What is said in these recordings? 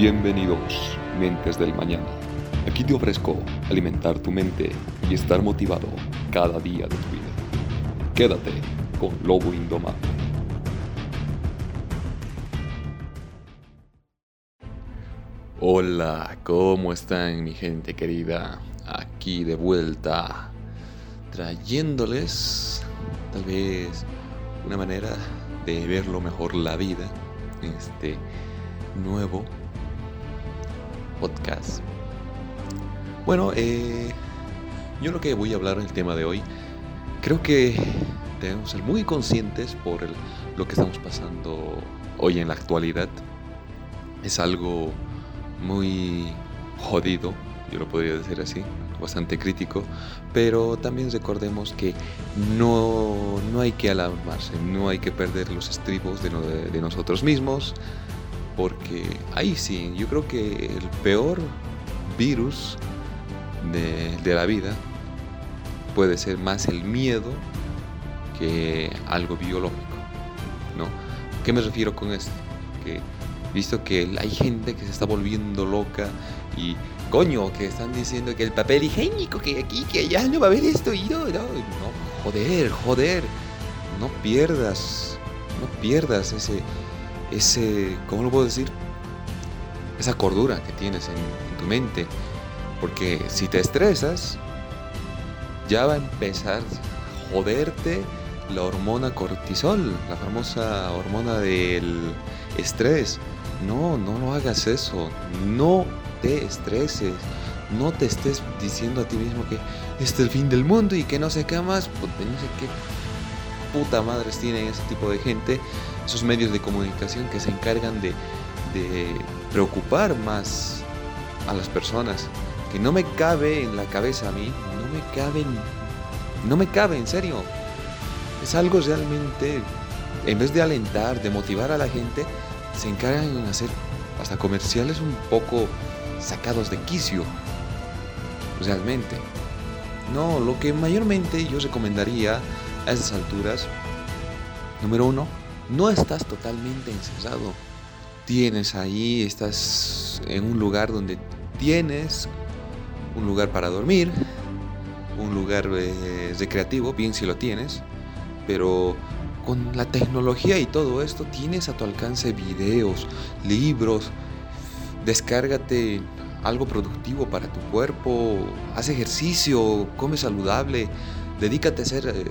Bienvenidos, mentes del mañana. Aquí te ofrezco alimentar tu mente y estar motivado cada día de tu vida. Quédate con Lobo Indomable. Hola, ¿cómo están mi gente querida? Aquí de vuelta, trayéndoles tal vez una manera de verlo mejor la vida en este nuevo podcast. Bueno, eh, yo lo que voy a hablar en el tema de hoy, creo que debemos ser muy conscientes por lo que estamos pasando hoy en la actualidad. Es algo muy jodido, yo lo podría decir así, bastante crítico, pero también recordemos que no, no hay que alarmarse, no hay que perder los estribos de nosotros mismos, porque ahí sí, yo creo que el peor virus de, la vida puede ser más el miedo que algo biológico, ¿no? ¿Qué me refiero con esto? Que visto que hay gente que se está volviendo loca y coño, que están diciendo que el papel higiénico, que aquí, que allá no va a haber esto y no, no, no, joder, joder, no pierdas, no pierdas ese, ese, ¿cómo lo puedo decir? Esa cordura que tienes en, tu mente. Porque si te estresas, ya va a empezar a joderte la hormona cortisol, la famosa hormona del estrés. No, no lo hagas eso. No te estreses. No te estés diciendo a ti mismo que este es el fin del mundo y que no sé qué más. Pues, no sé qué puta madres tienen ese tipo de gente, esos medios de comunicación que se encargan de, preocupar más a las personas. Que no me cabe en la cabeza a mí, no me cabe, no me cabe, en serio. Es algo realmente, en vez de alentar, de motivar a la gente, se encargan en hacer hasta comerciales un poco sacados de quicio. Realmente. No, lo que mayormente yo recomendaría a esas alturas, número uno, no estás totalmente encerrado. Tienes ahí, estás en un lugar donde tienes un lugar para dormir, un lugar eh, recreativo, bien si lo tienes, pero con la tecnología y todo esto tienes a tu alcance videos, libros, descárgate algo productivo para tu cuerpo, haz ejercicio, come saludable, dedícate a eh,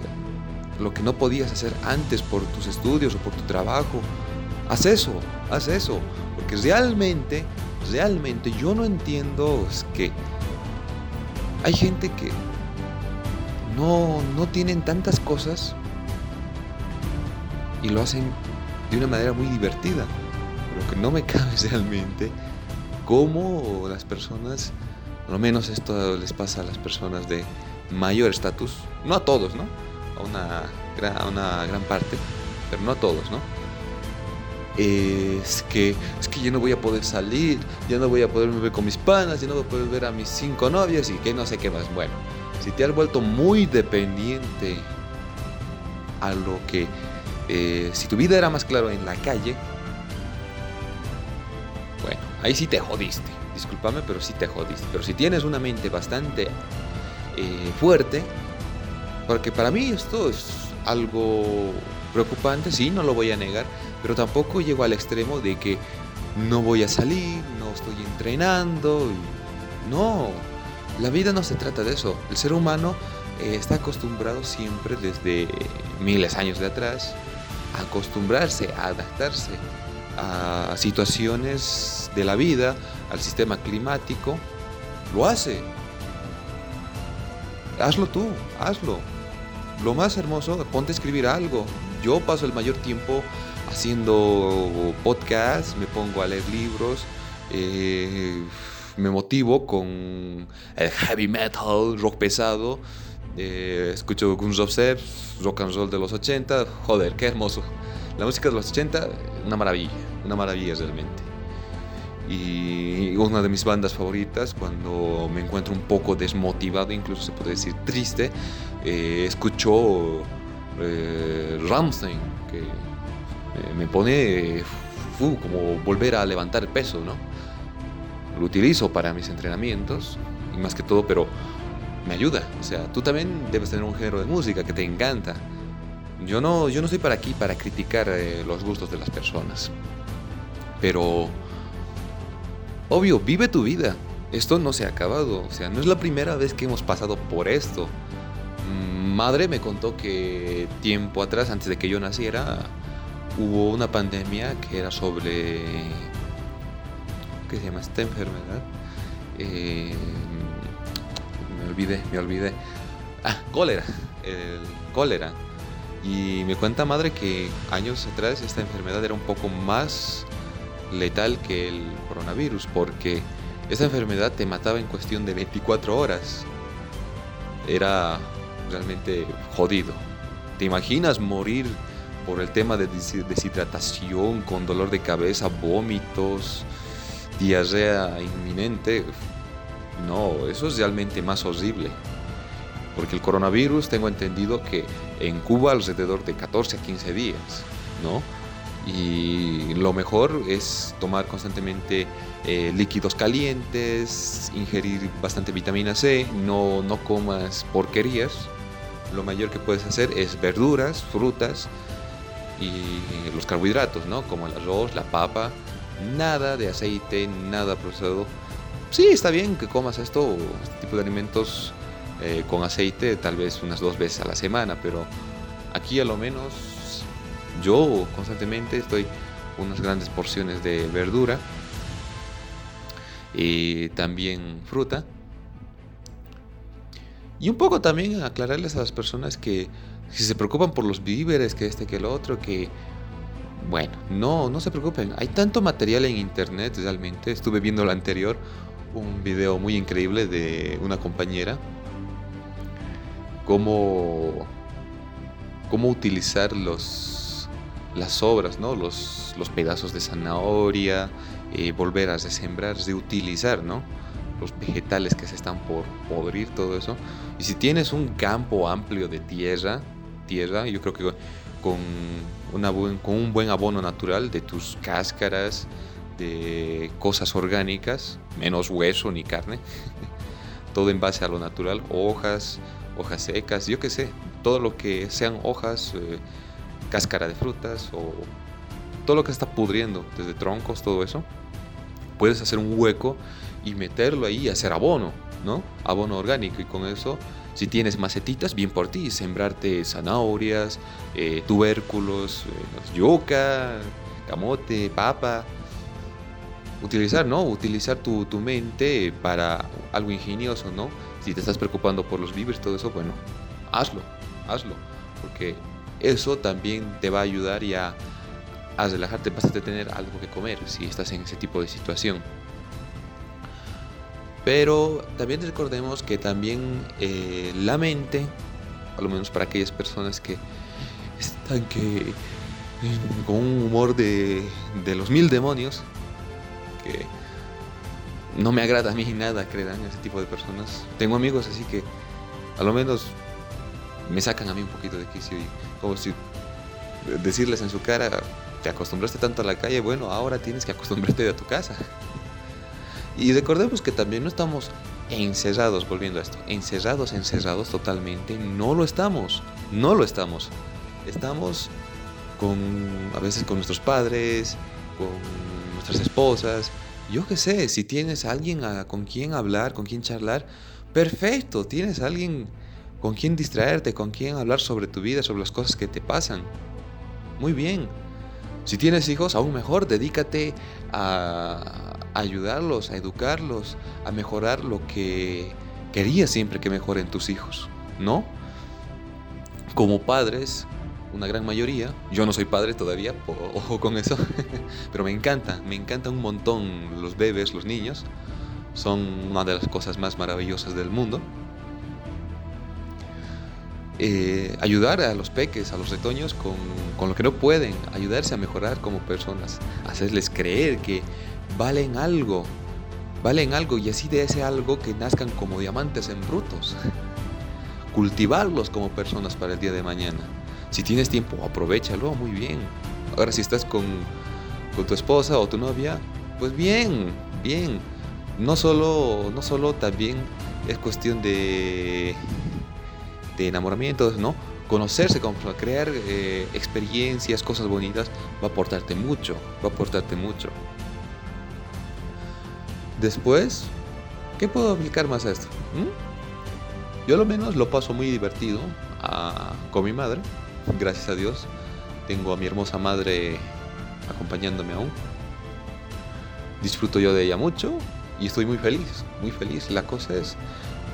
lo que no podías hacer antes por tus estudios o por tu trabajo. Haz eso, haz eso, porque realmente, realmente yo no entiendo es que hay gente que no, no tienen tantas cosas y lo hacen de una manera muy divertida. Lo que no me cabe realmente cómo las personas, por lo menos esto les pasa a las personas de mayor estatus, no a todos, ¿no? A una, gran, una gran parte, pero no a todos, ¿no? Es que, es que yo no voy a poder salir, ya no voy a poder ver con mis panas, ya no voy a poder ver a mis cinco novias y que no sé qué más. Bueno, si te has vuelto muy dependiente a lo que, eh, si tu vida era más claro en la calle, bueno, ahí sí te jodiste. Discúlpame, pero sí te jodiste. Pero si tienes una mente bastante eh, fuerte, porque para mí esto es algo preocupante, sí, no lo voy a negar, pero tampoco llego al extremo de que no voy a salir, no estoy entrenando. No, la vida no se trata de eso. El ser humano eh, está acostumbrado siempre desde miles de años de atrás a acostumbrarse, a adaptarse a situaciones de la vida, al sistema climático. Lo hace. Hazlo tú, hazlo lo más hermoso, ponte a escribir algo. Yo paso el mayor tiempo haciendo podcasts, me pongo a leer libros, eh, me motivo con el heavy metal, rock pesado, eh, escucho Guns N' rock and roll de los 80, joder, qué hermoso. La música de los 80, una maravilla, una maravilla realmente. Y una de mis bandas favoritas, cuando me encuentro un poco desmotivado, incluso se puede decir triste, eh, escucho eh, Ramstein, que me pone como volver a levantar peso, ¿no? lo utilizo para mis entrenamientos, y más que todo, pero me ayuda. O sea, tú también debes tener un género de música que te encanta. Yo no, yo no estoy para aquí para criticar eh, los gustos de las personas. Pero, obvio, vive tu vida. Esto no se ha acabado. O sea, no es la primera vez que hemos pasado por esto. Madre me contó que tiempo atrás, antes de que yo naciera, hubo una pandemia que era sobre... ¿Qué se llama esta enfermedad? Eh, me olvidé, me olvidé. Ah, cólera. El cólera. Y me cuenta madre que años atrás esta enfermedad era un poco más letal que el coronavirus porque esta enfermedad te mataba en cuestión de 24 horas. Era realmente jodido. ¿Te imaginas morir por el tema de deshidratación, con dolor de cabeza, vómitos, diarrea inminente? No, eso es realmente más horrible. Porque el coronavirus tengo entendido que en Cuba alrededor de 14 a 15 días, ¿no? Y lo mejor es tomar constantemente eh, líquidos calientes, ingerir bastante vitamina C, no, no comas porquerías. Lo mayor que puedes hacer es verduras, frutas y los carbohidratos, ¿no? Como el arroz, la papa, nada de aceite, nada procesado. Sí, está bien que comas esto, este tipo de alimentos eh, con aceite, tal vez unas dos veces a la semana, pero aquí a lo menos yo constantemente estoy unas grandes porciones de verdura y también fruta. Y un poco también aclararles a las personas que si se preocupan por los víveres, que este, que el otro, que bueno, no, no se preocupen. Hay tanto material en internet realmente. Estuve viendo lo anterior, un video muy increíble de una compañera. Cómo, cómo utilizar los, las sobras, ¿no? los, los pedazos de zanahoria, eh, volver a resembrar, utilizar ¿no? Los vegetales que se están por podrir, todo eso. Y si tienes un campo amplio de tierra, tierra, yo creo que con, una con un buen abono natural de tus cáscaras, de cosas orgánicas, menos hueso ni carne, todo en base a lo natural, hojas, hojas secas, yo qué sé, todo lo que sean hojas, eh, cáscara de frutas o todo lo que está pudriendo, desde troncos, todo eso, puedes hacer un hueco y meterlo ahí y hacer abono, ¿no? Abono orgánico y con eso, si tienes macetitas, bien por ti, sembrarte zanahorias, eh, tubérculos, eh, yuca, camote, papa. Utilizar, ¿no? Utilizar tu, tu mente para algo ingenioso, ¿no? Si te estás preocupando por los víveres, todo eso, bueno, hazlo, hazlo. Porque eso también te va a ayudar y a a relajarte, vas a tener algo que comer si estás en ese tipo de situación. Pero también recordemos que también eh, la mente, a lo menos para aquellas personas que están que con un humor de, de los mil demonios, que no me agrada a mí nada, crean, ese tipo de personas. Tengo amigos así que a lo menos me sacan a mí un poquito de quicio y si decirles en su cara, te acostumbraste tanto a la calle, bueno, ahora tienes que acostumbrarte a tu casa. Y recordemos que también no estamos encerrados, volviendo a esto, encerrados, encerrados totalmente, no lo estamos, no lo estamos. Estamos con, a veces con nuestros padres, con nuestras esposas, yo qué sé, si tienes alguien con quien hablar, con quien charlar, perfecto, tienes alguien con quien distraerte, con quien hablar sobre tu vida, sobre las cosas que te pasan. Muy bien, si tienes hijos, aún mejor, dedícate ayudarlos, a educarlos, a mejorar lo que querías siempre que mejoren tus hijos, ¿no? Como padres, una gran mayoría, yo no soy padre todavía, ojo con eso, pero me encanta, me encanta un montón los bebés, los niños, son una de las cosas más maravillosas del mundo. Eh, ayudar a los peques, a los retoños con, con, lo que no pueden, ayudarse a mejorar como personas, hacerles creer que valen algo, valen algo y así de ese algo que nazcan como diamantes en brutos. Cultivarlos como personas para el día de mañana. Si tienes tiempo, aprovechalo, muy bien. Ahora si estás con, con tu esposa o tu novia, pues bien, bien. no solo, no solo también es cuestión de, de enamoramiento, ¿no? Conocerse, crear eh, experiencias, cosas bonitas, va a aportarte mucho, va a aportarte mucho. Después, ¿qué puedo aplicar más a esto? ¿Mm? Yo a lo menos lo paso muy divertido ah, con mi madre, gracias a Dios. Tengo a mi hermosa madre acompañándome aún. Disfruto yo de ella mucho y estoy muy feliz, muy feliz. La cosa es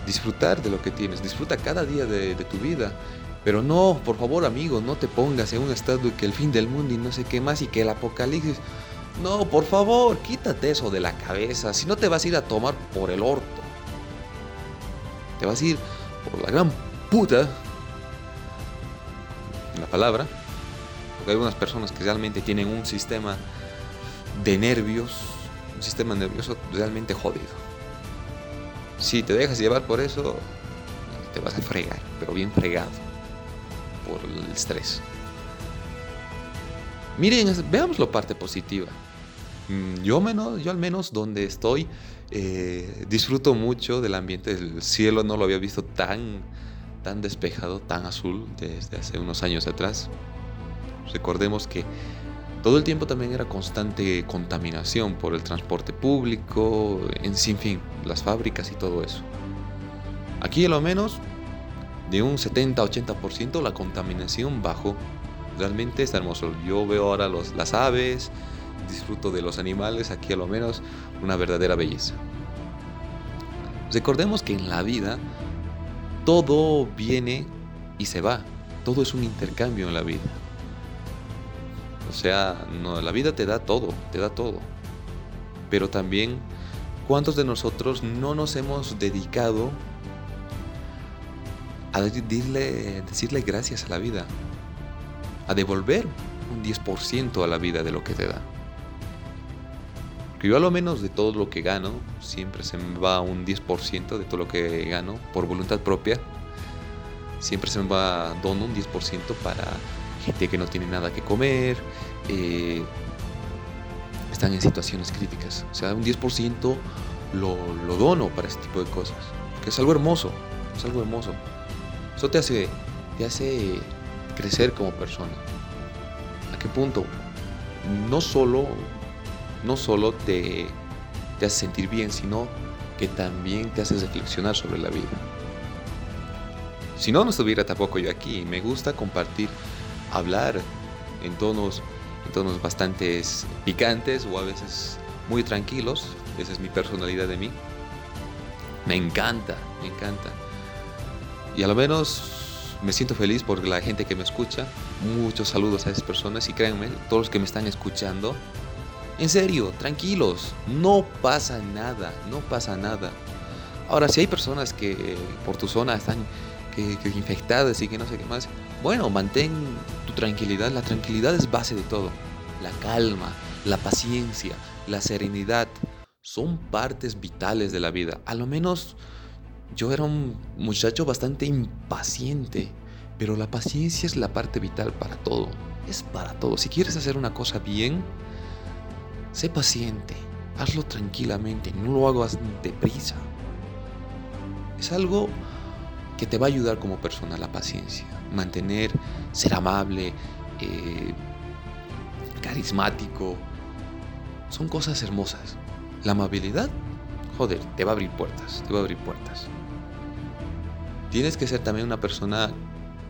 disfrutar de lo que tienes, disfruta cada día de, tu vida. Pero no, por favor amigo, no te pongas en un estado que el fin del mundo y no sé qué más y que el apocalipsis... No, por favor, quítate eso de la cabeza. Si no te vas a ir a tomar por el orto. Te vas a ir por la gran puta. La palabra. Porque hay algunas personas que realmente tienen un sistema de nervios sistema nervioso realmente jodido. Si te dejas llevar por eso, te vas a fregar, pero bien fregado por el estrés. Miren, veamos la parte positiva. Mm, yo, menos, yo al menos donde estoy eh, disfruto mucho del ambiente. El cielo no lo había visto tan, tan despejado, tan azul desde hace unos años atrás. Recordemos que todo el tiempo también era constante contaminación por el transporte público, en sin fin, las fábricas y todo eso. Aquí a lo menos de un 70-80% la contaminación bajó. Realmente está hermoso. Yo veo ahora los, las aves, disfruto de los animales, aquí a lo menos una verdadera belleza. Recordemos que en la vida todo viene y se va. Todo es un intercambio en la vida. O sea, la vida te da todo, te da todo. Pero también, ¿cuántos de nosotros no nos hemos dedicado a decirle, decirle gracias a la vida? A devolver un 10% a la vida de lo que te da. Que yo a lo menos de todo lo que gano, siempre se me va un 10% de todo lo que gano por voluntad propia. Siempre se me va dono un 10% para gente que no tiene nada que comer, eh, están en situaciones críticas. O sea, un 10% lo, lo dono para este tipo de cosas. Que es algo hermoso, es algo hermoso. Eso te hace, te hace crecer como persona. ¿A qué punto? No solo, no solo te, te hace sentir bien, sino que también te hace reflexionar sobre la vida. Si no, no estuviera tampoco yo aquí. Me gusta compartir hablar en tonos, en tonos bastante picantes o a veces muy tranquilos. Esa es mi personalidad de mí. Me encanta, me encanta. Y a lo menos me siento feliz por la gente que me escucha. Muchos saludos a esas personas y créanme, todos los que me están escuchando, en serio, tranquilos, no pasa nada, no pasa nada. Ahora, si hay personas que por tu zona están que, que infectadas y que no sé qué más, bueno, mantén tu tranquilidad. La tranquilidad es base de todo. La calma, la paciencia, la serenidad son partes vitales de la vida. A lo menos yo era un muchacho bastante impaciente, pero la paciencia es la parte vital para todo. Es para todo. Si quieres hacer una cosa bien, sé paciente. Hazlo tranquilamente, no lo hagas deprisa. Es algo que te va a ayudar como persona la paciencia mantener, ser amable, eh, carismático. Son cosas hermosas. La amabilidad, joder, te va a abrir puertas, te va a abrir puertas. Tienes que ser también una persona,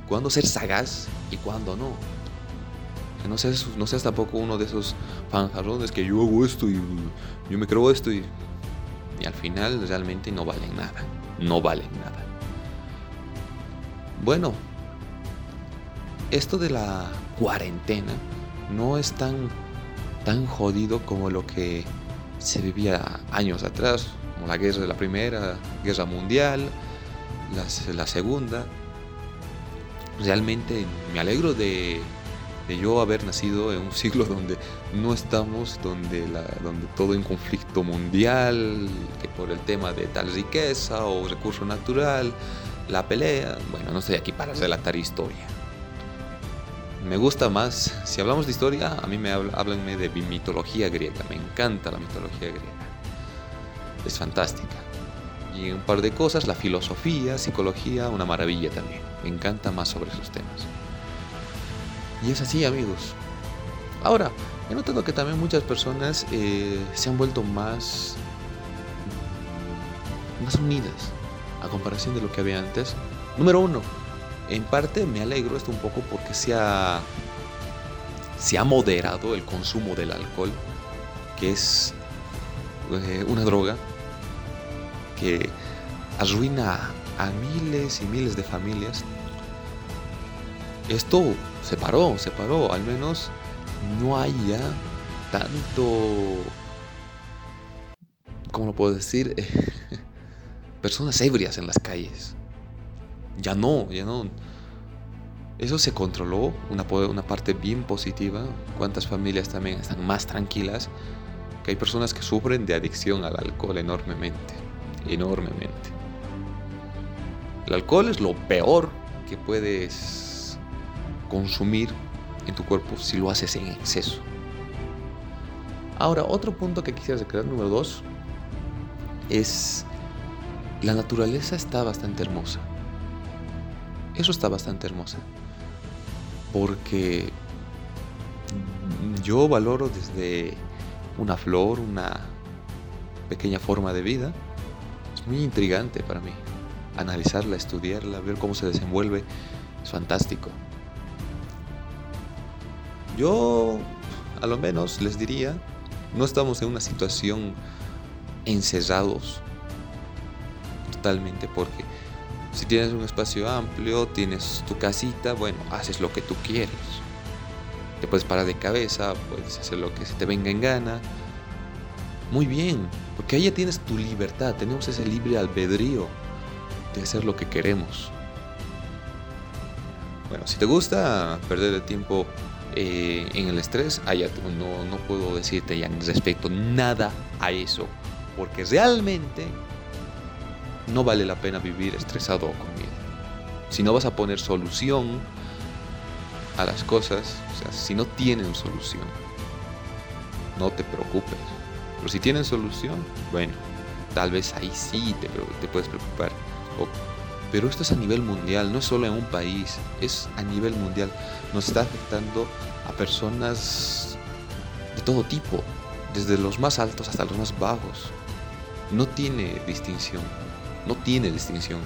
cuando ser sagaz y cuando no. Que no seas, no seas tampoco uno de esos fanfarrones que yo hago esto y yo me creo esto y, y al final realmente no valen nada. No valen nada. Bueno, esto de la cuarentena no es tan, tan jodido como lo que se vivía años atrás, como la guerra de la Primera Guerra Mundial, la, Segunda. Realmente me alegro de, de, yo haber nacido en un siglo donde no estamos, donde, la, donde todo en conflicto mundial, que por el tema de tal riqueza o recurso natural, la pelea. Bueno, no estoy aquí para relatar historia me gusta más, si hablamos de historia, a mí me hablan de mitología griega, me encanta la mitología griega. es fantástica. Y un par de cosas, la filosofía, psicología, una maravilla también. Me encanta más sobre esos temas. Y es así, amigos. Ahora, he notado que también muchas personas eh, se han vuelto más, más unidas a comparación de lo que había antes. Número uno, en parte me alegro esto un poco porque se ha, se ha moderado el consumo del alcohol, que es eh, una droga que arruina a miles y miles de familias. Esto se paró, se paró, al menos no haya tanto, ¿cómo lo puedo decir? Personas ebrias en las calles. Ya no, ya no. Eso se controló, una, una parte bien positiva. Cuántas familias también están más tranquilas. Que hay personas que sufren de adicción al alcohol enormemente, enormemente. El alcohol es lo peor que puedes consumir en tu cuerpo si lo haces en exceso. Ahora, otro punto que quisiera recrear, número dos, es la naturaleza está bastante hermosa. Eso está bastante hermosa. Porque yo valoro desde una flor, una pequeña forma de vida. Muy intrigante para mí. Analizarla, estudiarla, ver cómo se desenvuelve. Es fantástico. Yo, a lo menos, les diría, no estamos en una situación encerrados totalmente porque si tienes un espacio amplio, tienes tu casita, bueno, haces lo que tú quieres. Te puedes parar de cabeza, puedes hacer lo que se te venga en gana. Muy bien, porque ahí ya tienes tu libertad, tenemos ese libre albedrío de hacer lo que queremos. Bueno, si te gusta perder el tiempo eh, en el estrés, allá no, no puedo decirte ya respecto nada a eso, porque realmente no vale la pena vivir estresado o con. Si no vas a poner solución a las cosas, o sea, si no tienen solución, no te preocupes. Pero si tienen solución, bueno, tal vez ahí sí te, te puedes preocupar. pero esto es a nivel mundial, no es solo en un país, es a nivel mundial. Nos está afectando a personas de todo tipo, desde los más altos hasta los más bajos. No tiene distinción. No tiene distinción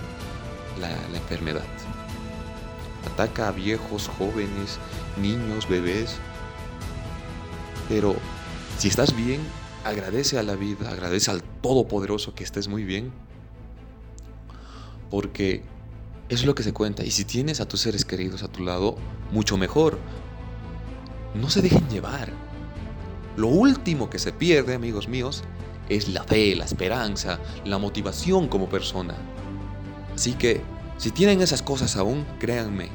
la, enfermedad. Ataca a viejos, jóvenes, niños, bebés. Pero si estás bien, agradece a la vida, agradece al Todopoderoso que estés muy bien. Porque es lo que se cuenta. Y si tienes a tus seres queridos a tu lado, mucho mejor. No se dejen llevar. Lo último que se pierde, amigos míos, es la fe, la esperanza, la motivación como persona. Así que, si tienen esas cosas aún, créanme,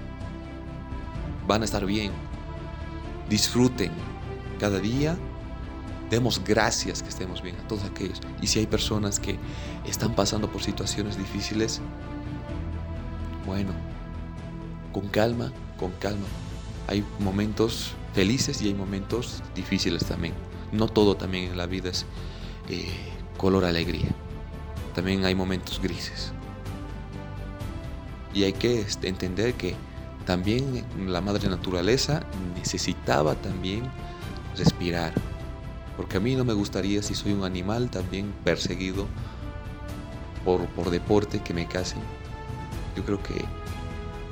van a estar bien. Disfruten cada día. Demos gracias que estemos bien a todos aquellos. Y si hay personas que están pasando por situaciones difíciles, bueno, con calma, con calma. Hay momentos felices y hay momentos difíciles también. No todo también en la vida es eh, color alegría. También hay momentos grises. Y hay que este, entender que también la madre naturaleza necesitaba también respirar. Porque a mí no me gustaría, si soy un animal también perseguido por, por deporte, que me casen. Yo creo que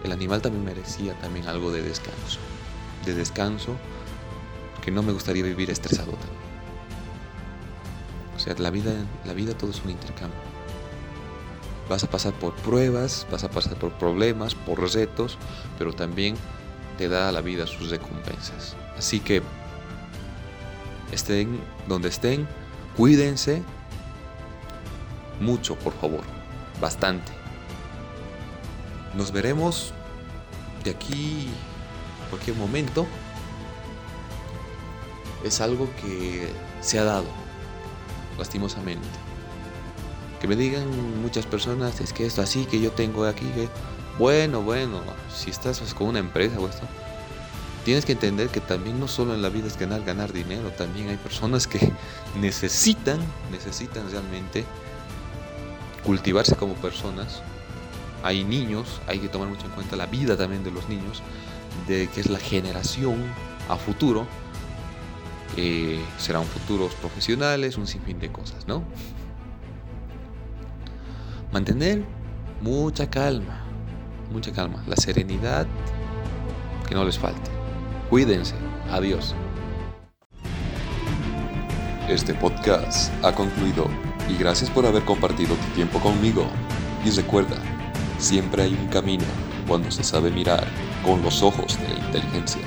el animal también merecía también algo de descanso. De descanso, que no me gustaría vivir estresado también. O sea, la vida, la vida todo es un intercambio. Vas a pasar por pruebas, vas a pasar por problemas, por retos, pero también te da la vida sus recompensas. Así que estén donde estén, cuídense mucho, por favor, bastante. Nos veremos de aquí cualquier momento. Es algo que se ha dado lastimosamente. Que me digan muchas personas, es que esto así, que yo tengo aquí. Bueno, bueno, si estás con una empresa o esto, tienes que entender que también no solo en la vida es ganar, ganar dinero, también hay personas que necesitan, necesitan realmente cultivarse como personas. Hay niños, hay que tomar mucho en cuenta la vida también de los niños, de que es la generación a futuro. Eh, serán futuros profesionales, un sinfín de cosas, ¿no? Mantener mucha calma, mucha calma, la serenidad que no les falte. Cuídense, adiós. Este podcast ha concluido y gracias por haber compartido tu tiempo conmigo. Y recuerda, siempre hay un camino cuando se sabe mirar con los ojos de la inteligencia.